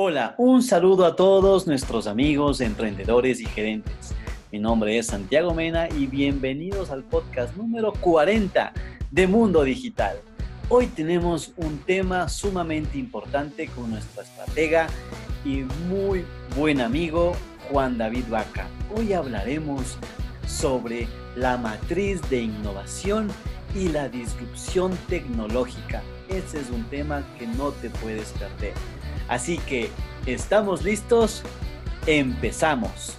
Hola, un saludo a todos nuestros amigos, emprendedores y gerentes. Mi nombre es Santiago Mena y bienvenidos al podcast número 40 de Mundo Digital. Hoy tenemos un tema sumamente importante con nuestro estratega y muy buen amigo Juan David Vaca. Hoy hablaremos sobre la matriz de innovación y la disrupción tecnológica. Ese es un tema que no te puedes perder. Así que, ¿estamos listos? Empezamos.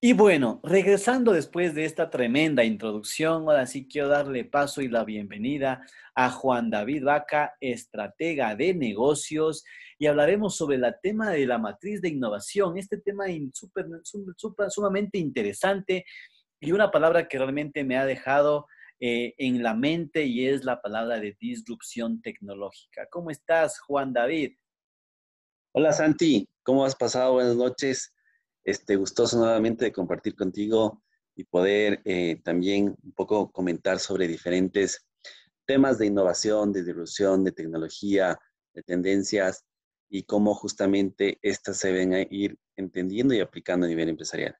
Y bueno, regresando después de esta tremenda introducción, ahora sí quiero darle paso y la bienvenida a Juan David Vaca, estratega de negocios, y hablaremos sobre el tema de la matriz de innovación, este tema super, super, sumamente interesante y una palabra que realmente me ha dejado eh, en la mente y es la palabra de disrupción tecnológica. ¿Cómo estás, Juan David? Hola Santi, ¿cómo has pasado? Buenas noches. Este, gustoso nuevamente de compartir contigo y poder eh, también un poco comentar sobre diferentes temas de innovación, de disrupción, de tecnología, de tendencias y cómo justamente estas se ven a ir entendiendo y aplicando a nivel empresarial.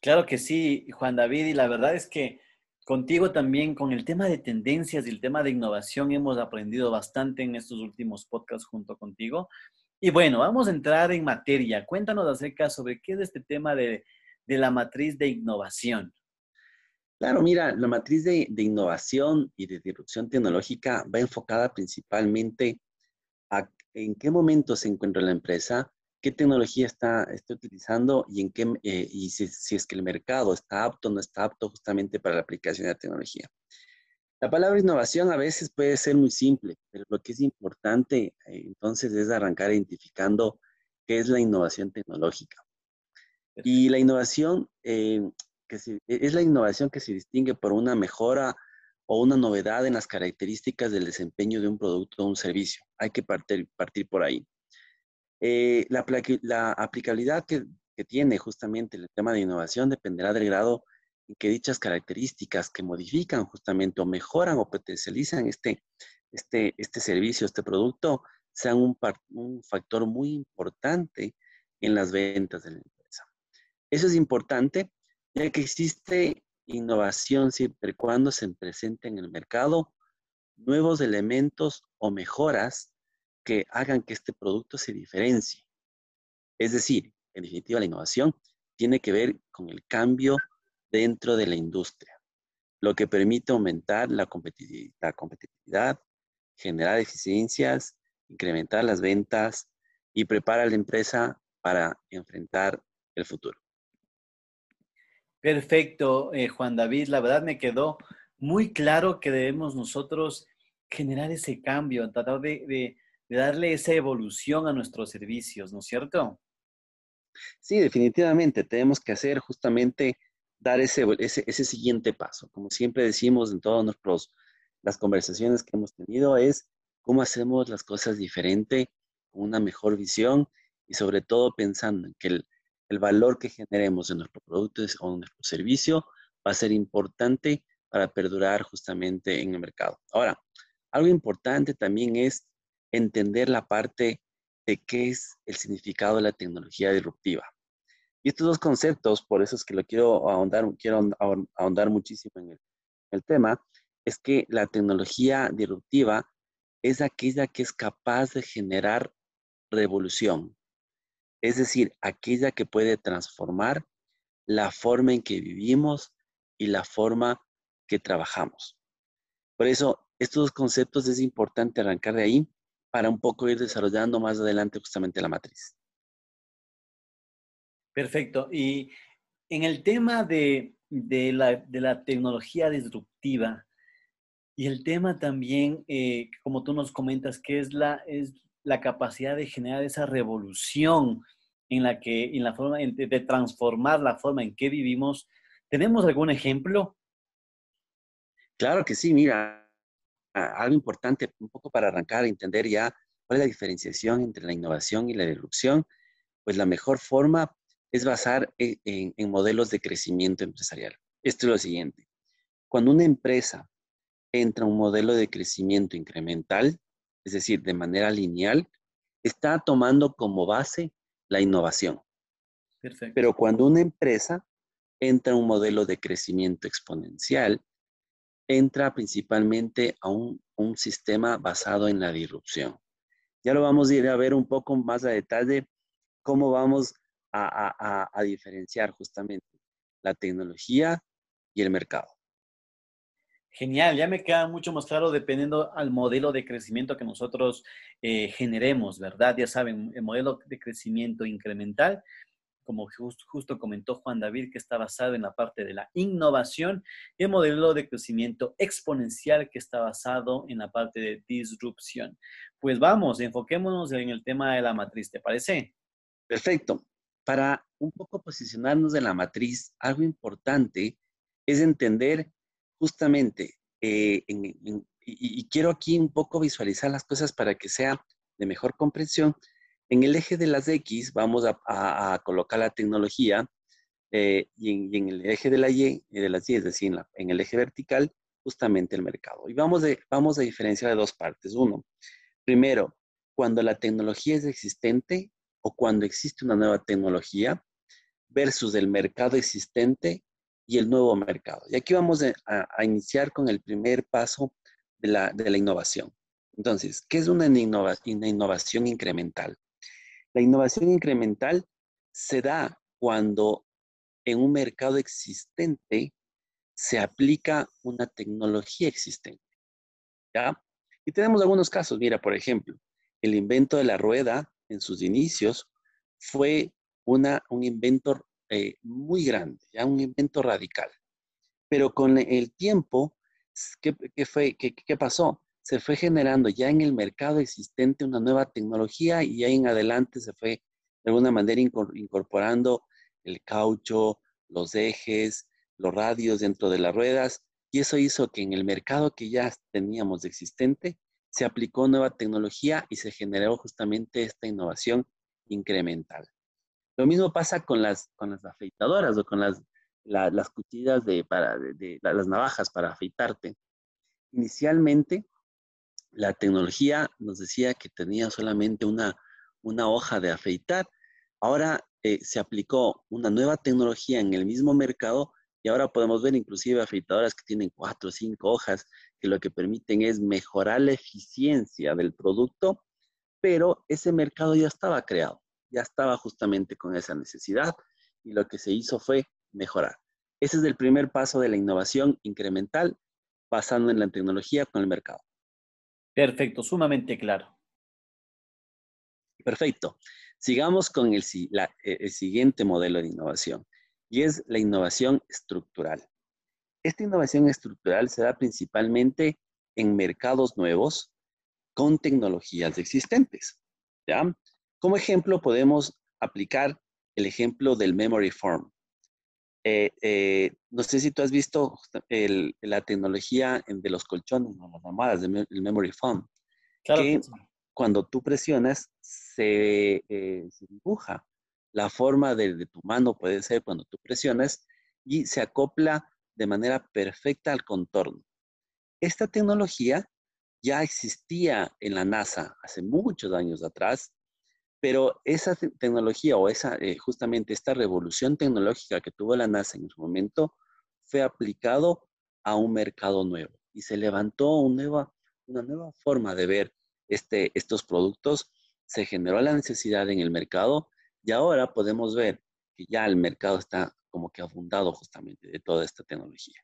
Claro que sí, Juan David, y la verdad es que contigo también, con el tema de tendencias y el tema de innovación, hemos aprendido bastante en estos últimos podcasts junto contigo. Y bueno, vamos a entrar en materia. Cuéntanos acerca sobre qué es este tema de, la matriz de innovación. Claro, mira, la matriz de, innovación y de disrupción tecnológica va enfocada principalmente a en qué momento se encuentra la empresa, qué tecnología está, está utilizando y, en qué, eh, y si, si, es que el mercado está apto o no está apto justamente para la aplicación de la tecnología. La palabra innovación a veces puede ser muy simple, pero lo que es importante eh, entonces es arrancar identificando qué es la innovación tecnológica. Y la innovación eh, que e, es la innovación que se distingue por una mejora o una novedad en las características del desempeño de un producto o un servicio. Hay que partir, partir por ahí. Eh, la, la, aplicabilidad que, que tiene justamente el tema de innovación dependerá del grado que dichas características que modifican justamente o mejoran o potencializan este, este, este servicio, este producto, sean un, un factor muy importante en las ventas de la empresa. Eso es importante ya que existe innovación siempre y cuando se presenten en el mercado nuevos elementos o mejoras que hagan que este producto se diferencie. Es decir, en definitiva, la innovación tiene que ver con el cambio dentro de la industria, lo que permite aumentar la competitividad, generar eficiencias, incrementar las ventas y prepara a la empresa para enfrentar el futuro. Perfecto, eh, Juan David. La verdad me quedó muy claro que debemos nosotros generar ese cambio, tratar de darle esa evolución a nuestros servicios, ¿no es cierto? Sí, definitivamente. Tenemos que hacer justamente dar ese, ese, siguiente paso. Como siempre decimos en todas las conversaciones que hemos tenido, es cómo hacemos las cosas diferente, con una mejor visión y sobre todo pensando en que el, el valor que generemos en nuestro producto o en nuestro servicio va a ser importante para perdurar justamente en el mercado. Ahora, algo importante también es entender la parte de qué es el significado de la tecnología disruptiva. Y estos dos conceptos, por eso es que lo quiero ahondar, quiero ahondar muchísimo en el, el tema, es que la tecnología disruptiva es aquella que es capaz de generar revolución. Es decir, aquella que puede transformar la forma en que vivimos y la forma que trabajamos. Por eso, estos dos conceptos es importante arrancar de ahí para un poco ir desarrollando más adelante justamente la matriz. Perfecto. Y en el tema de, la, tecnología disruptiva, Y el tema también, eh, como tú nos comentas, que es la, es la capacidad de generar esa revolución en la que, en la forma de, transformar la forma en que vivimos. ¿Tenemos algún ejemplo? Claro que sí, mira, algo importante, un poco para arrancar a entender ya cuál es la diferenciación entre la innovación y la disrupción, pues la mejor forma es basar e, en, en modelos de crecimiento empresarial. Esto es lo siguiente. Cuando una empresa entra a un modelo de crecimiento incremental, es decir, de manera lineal, está tomando como base la innovación. Perfecto. Pero cuando una empresa entra a un modelo de crecimiento exponencial, entra principalmente a un, sistema basado en la disrupción. Ya lo vamos a ir a ver un poco más a detalle cómo vamos a diferenciar justamente la tecnología y el mercado. Genial, ya me queda mucho más claro dependiendo al modelo de crecimiento que nosotros eh, generemos, ¿verdad? Ya saben, el modelo de crecimiento incremental, como justo comentó Juan David, que está basado en la parte de la innovación, y el modelo de crecimiento exponencial, que está basado en la parte de disrupción. Pues vamos, enfoquémonos en el tema de la matriz, ¿te parece? Perfecto. Para un poco posicionarnos en la matriz, algo importante es entender justamente, eh, y, quiero aquí un poco visualizar las cosas para que sea de mejor comprensión. En el eje de las X vamos a, colocar la tecnología eh, y, en, el eje de la Y, eh, de las Y, es decir, en, el eje vertical, justamente el mercado. Y vamos, de, vamos a diferenciar de dos partes. Uno, primero, cuando la tecnología es existente o cuando existe una nueva tecnología versus el mercado existente y el nuevo mercado. Y aquí vamos a, iniciar con el primer paso de la, innovación. Entonces, ¿qué es una, una innovación incremental? La innovación incremental se da cuando en un mercado existente se aplica una tecnología existente. ¿Ya? Y tenemos algunos casos. Mira, por ejemplo, el invento de la rueda en sus inicios fue una, un invento eh, muy grande, ya un invento radical. Pero con el tiempo, ¿qué, qué, qué pasó? Se fue generando ya en el mercado existente una nueva tecnología y ahí en adelante se fue de alguna manera incorporando el caucho, los ejes, los radios dentro de las ruedas, y eso hizo que en el mercado que ya teníamos existente se aplicó nueva tecnología y se generó justamente esta innovación incremental. Lo mismo pasa con las, con las afeitadoras o con las, las cuchillas de, para, de, las navajas para afeitarte. Inicialmente, la tecnología nos decía que tenía solamente una, una hoja de afeitar. Ahora eh, se aplicó una nueva tecnología en el mismo mercado y ahora podemos ver inclusive afeitadoras que tienen cuatro o cinco hojas que lo que permiten es mejorar la eficiencia del producto, pero ese mercado ya estaba creado ya estaba justamente con esa necesidad y lo que se hizo fue mejorar. Ese es el primer paso de la innovación incremental, pasando en la tecnología con el mercado. Perfecto, sumamente claro. Perfecto. Sigamos con el, el siguiente modelo de innovación y es la innovación estructural. Esta innovación estructural se da principalmente en mercados nuevos con tecnologías existentes. ¿ya? Como ejemplo, podemos aplicar el ejemplo del memory form. Eh, eh, no sé si tú has visto la tecnología de los colchones, las almohadas del memory foam, que cuando tú presionas se, eh, dibuja la forma de, tu mano, puede ser cuando tú presionas, y se acopla de manera perfecta al contorno. Esta tecnología ya existía en la NASA hace muchos años atrás pero esa tecnología o esa, eh, justamente esta revolución tecnológica que tuvo la NASA en su momento fue aplicado a un mercado nuevo y se levantó una nueva, una nueva forma de ver este, estos productos, se generó la necesidad en el mercado y ahora podemos ver que ya el mercado está como que abundado justamente de toda esta tecnología.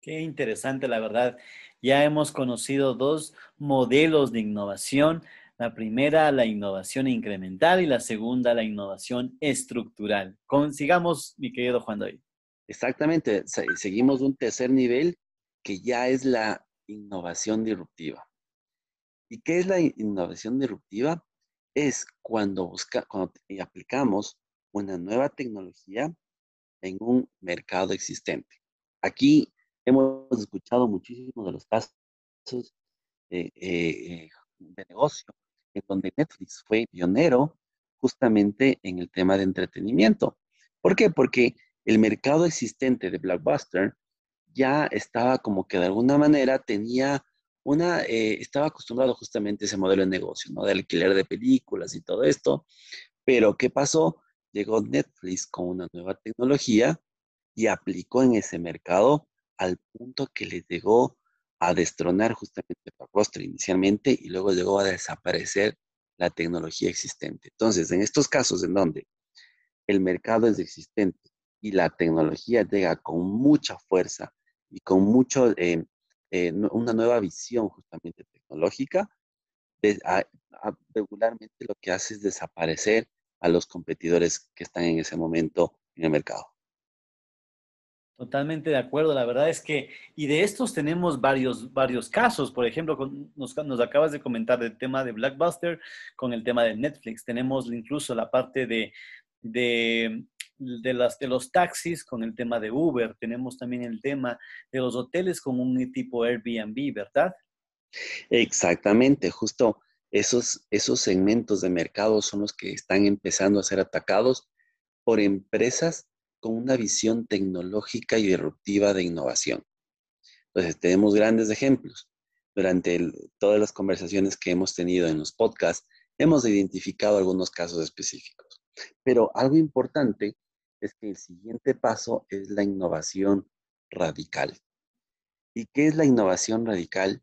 Qué interesante, la verdad. Ya hemos conocido dos modelos de innovación la primera, la innovación incremental y la segunda, la innovación estructural. Consigamos, mi querido Juan Doy. Exactamente, seguimos un tercer nivel que ya es la innovación disruptiva. ¿Y qué es la innovación disruptiva? Es cuando, busca, cuando aplicamos una nueva tecnología en un mercado existente. Aquí hemos escuchado muchísimos de los casos eh, eh, de negocio en donde Netflix fue pionero justamente en el tema de entretenimiento. ¿Por qué? Porque el mercado existente de Blockbuster ya estaba como que de alguna manera tenía una, eh, estaba acostumbrado justamente a ese modelo de negocio, ¿no? De alquiler de películas y todo esto. Pero ¿qué pasó? Llegó Netflix con una nueva tecnología y aplicó en ese mercado al punto que le llegó a destronar justamente Blockbuster inicialmente y luego llegó a desaparecer la tecnología existente. Entonces, en estos casos en donde el mercado es existente y la tecnología llega con mucha fuerza y con mucho, eh, eh, una nueva visión justamente tecnológica, regularmente lo que hace es desaparecer a los competidores que están en ese momento en el mercado. Totalmente de acuerdo, la verdad es que, y de estos tenemos varios, varios casos, por ejemplo, nos, acabas de comentar el tema de Blackbuster con el tema de Netflix, tenemos incluso la parte de, de, los taxis con el tema de Uber, tenemos también el tema de los hoteles con un tipo Airbnb, ¿verdad? Exactamente, justo esos, esos segmentos de mercado son los que están empezando a ser atacados por empresas con una visión tecnológica y disruptiva de innovación. Entonces, tenemos grandes ejemplos. Durante todas las conversaciones que hemos tenido en los podcasts, hemos identificado algunos casos específicos. Pero algo importante es que el siguiente paso es la innovación radical. ¿Y qué es la innovación radical?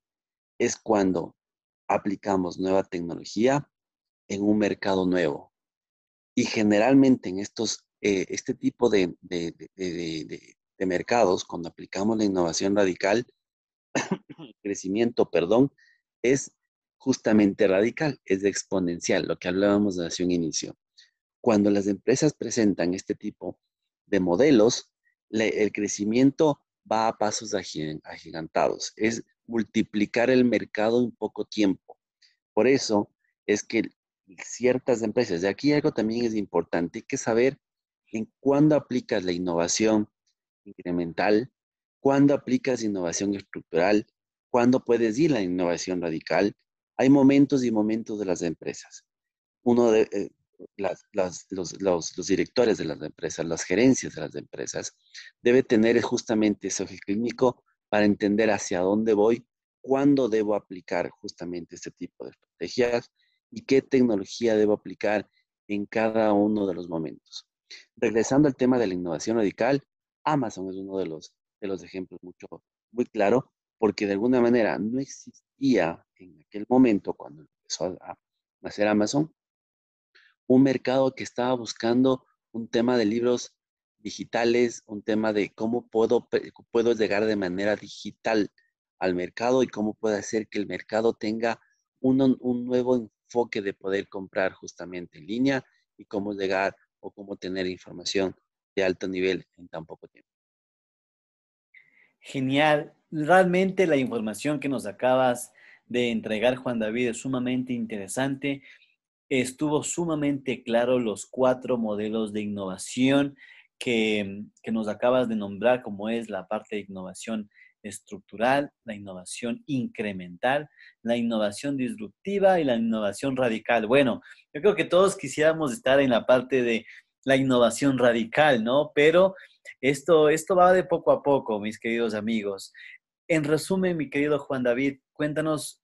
Es cuando aplicamos nueva tecnología en un mercado nuevo. Y generalmente en estos eh, este tipo de, mercados, cuando aplicamos la innovación radical, crecimiento, perdón, es justamente radical, es exponencial, lo que hablábamos hace un inicio. Cuando las empresas presentan este tipo de modelos, el crecimiento va a pasos agigantados, es multiplicar el mercado en poco tiempo. Por eso es que ciertas empresas, de aquí algo también es importante, hay que saber en cuándo aplicas la innovación incremental, cuándo aplicas innovación estructural, cuándo puedes ir a la innovación radical. Hay momentos y momentos de las empresas. Uno de eh, los, directores de las empresas, las gerencias de las empresas, debe tener justamente ese ojo clínico para entender hacia dónde voy, cuándo debo aplicar justamente este tipo de estrategias y qué tecnología debo aplicar en cada uno de los momentos. Regresando al tema de la innovación radical, Amazon es uno de los, de los ejemplos mucho, muy claro, porque de alguna manera no existía en aquel momento, cuando empezó a nacer Amazon, un mercado que estaba buscando un tema de libros digitales, un tema de cómo puedo, puedo llegar de manera digital al mercado y cómo puede hacer que el mercado tenga un, un nuevo enfoque de poder comprar justamente en línea y cómo llegar o cómo tener información de alto nivel en tan poco tiempo. Genial. Realmente la información que nos acabas de entregar, Juan David, es sumamente interesante. Estuvo sumamente claro los cuatro modelos de innovación que, que nos acabas de nombrar, como es la parte de innovación estructural, la innovación incremental, la innovación disruptiva y la innovación radical. Bueno, yo creo que todos quisiéramos estar en la parte de la innovación radical, ¿no? Pero esto, esto va de poco a poco, mis queridos amigos. En resumen, mi querido Juan David, cuéntanos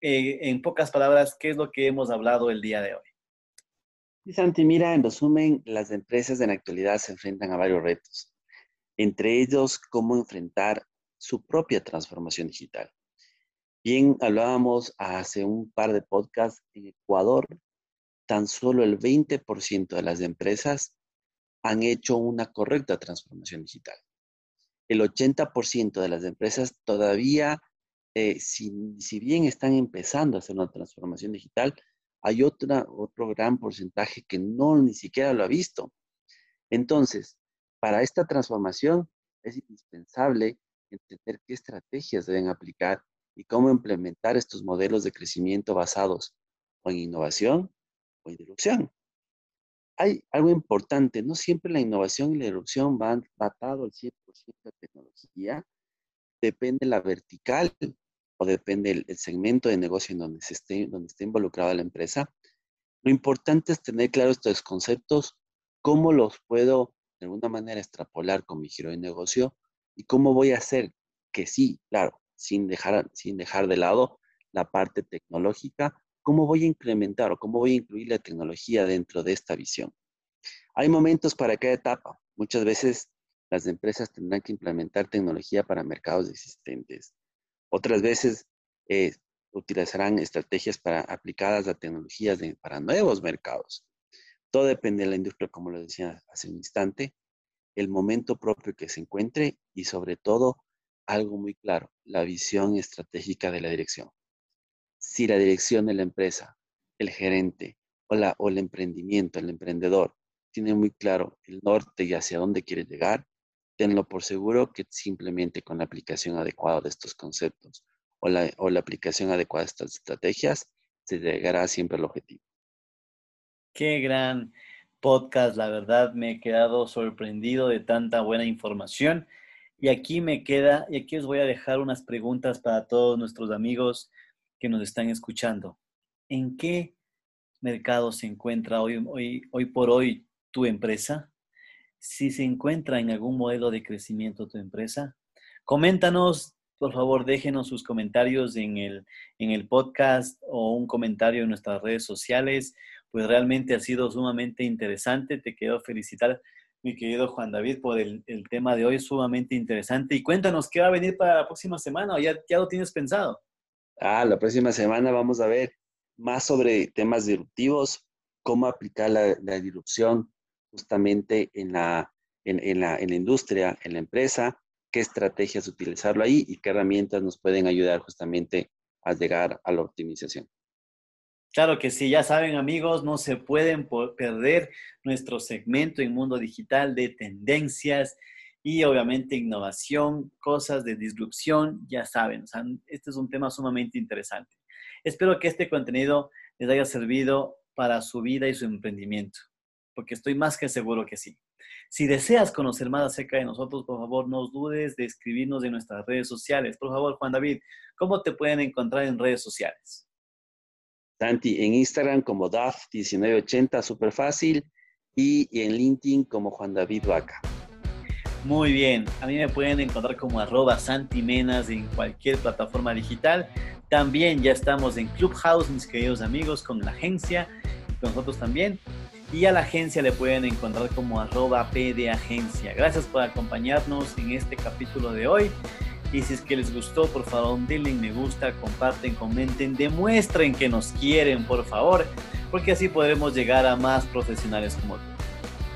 eh, en pocas palabras qué es lo que hemos hablado el día de hoy. Y Santi, mira, en resumen, las empresas en la actualidad se enfrentan a varios retos, entre ellos cómo enfrentar su propia transformación digital. Bien, hablábamos hace un par de podcasts en Ecuador, tan solo el 20% de las empresas han hecho una correcta transformación digital. El 80% de las empresas todavía, eh, si, bien están empezando a hacer una transformación digital, hay otra, otro gran porcentaje que no ni siquiera lo ha visto. Entonces, para esta transformación es indispensable entender qué estrategias deben aplicar y cómo implementar estos modelos de crecimiento basados o en innovación o en disrupción. Hay algo importante, no siempre la innovación y la disrupción van batado al 100% de tecnología, depende la vertical o depende el, segmento de negocio en donde, se esté, involucrada la empresa. Lo importante es tener claros estos conceptos, cómo los puedo de alguna manera extrapolar con mi giro de negocio y cómo voy a hacer que sí, claro, sin dejar, sin dejar de lado la parte tecnológica, cómo voy a implementar o cómo voy a incluir la tecnología dentro de esta visión. Hay momentos para cada etapa. Muchas veces las empresas tendrán que implementar tecnología para mercados existentes. Otras veces eh, utilizarán estrategias para, aplicadas a tecnologías para nuevos mercados. Todo depende de la industria, como lo decía hace un instante, el momento propio que se encuentre y sobre todo algo muy claro, la visión estratégica de la dirección. Si la dirección de la empresa, el gerente o, la, o el emprendimiento, el emprendedor, tiene muy claro el norte y hacia dónde quiere llegar, tenlo por seguro que simplemente con la aplicación adecuada de estos conceptos o la, o la aplicación adecuada de estas estrategias, se llegará siempre al objetivo. Qué gran podcast, la verdad me he quedado sorprendido de tanta buena información. Y aquí me queda, y aquí os voy a dejar unas preguntas para todos nuestros amigos que nos están escuchando. ¿En qué mercado se encuentra hoy, hoy, hoy por hoy tu empresa? Si se encuentra en algún modelo de crecimiento tu empresa, coméntanos, por favor, déjenos sus comentarios en el, en el podcast o un comentario en nuestras redes sociales pues realmente ha sido sumamente interesante. Te quiero felicitar, mi querido Juan David, por el, tema de hoy, sumamente interesante. Y cuéntanos, ¿qué va a venir para la próxima semana? ¿O ya, ya lo tienes pensado? Ah, la próxima semana vamos a ver más sobre temas disruptivos, cómo aplicar la, disrupción justamente en la, en, la, en la industria, en la empresa, qué estrategias utilizarlo ahí y qué herramientas nos pueden ayudar justamente a llegar a la optimización. Claro que sí, ya saben amigos, no se pueden perder nuestro segmento en Mundo Digital de tendencias y obviamente innovación, cosas de disrupción, ya saben, este es un tema sumamente interesante. Espero que este contenido les haya servido para su vida y su emprendimiento, porque estoy más que seguro que sí. Si deseas conocer más acerca de nosotros, por favor, no dudes de escribirnos en nuestras redes sociales. Por favor, Juan David, ¿cómo te pueden encontrar en redes sociales? Santi, en Instagram como DAF1980, súper fácil, y en LinkedIn como Juan David Vaca. Muy bien, a mí me pueden encontrar como arroba santimenas en cualquier plataforma digital. También ya estamos en Clubhouse, mis queridos amigos, con la agencia, con nosotros también. Y a la agencia le pueden encontrar como arroba P de agencia. Gracias por acompañarnos en este capítulo de hoy. Y si es que les gustó, por favor, denle me gusta, comparten, comenten, demuestren que nos quieren, por favor, porque así podremos llegar a más profesionales como tú.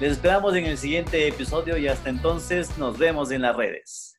Les esperamos en el siguiente episodio y hasta entonces nos vemos en las redes.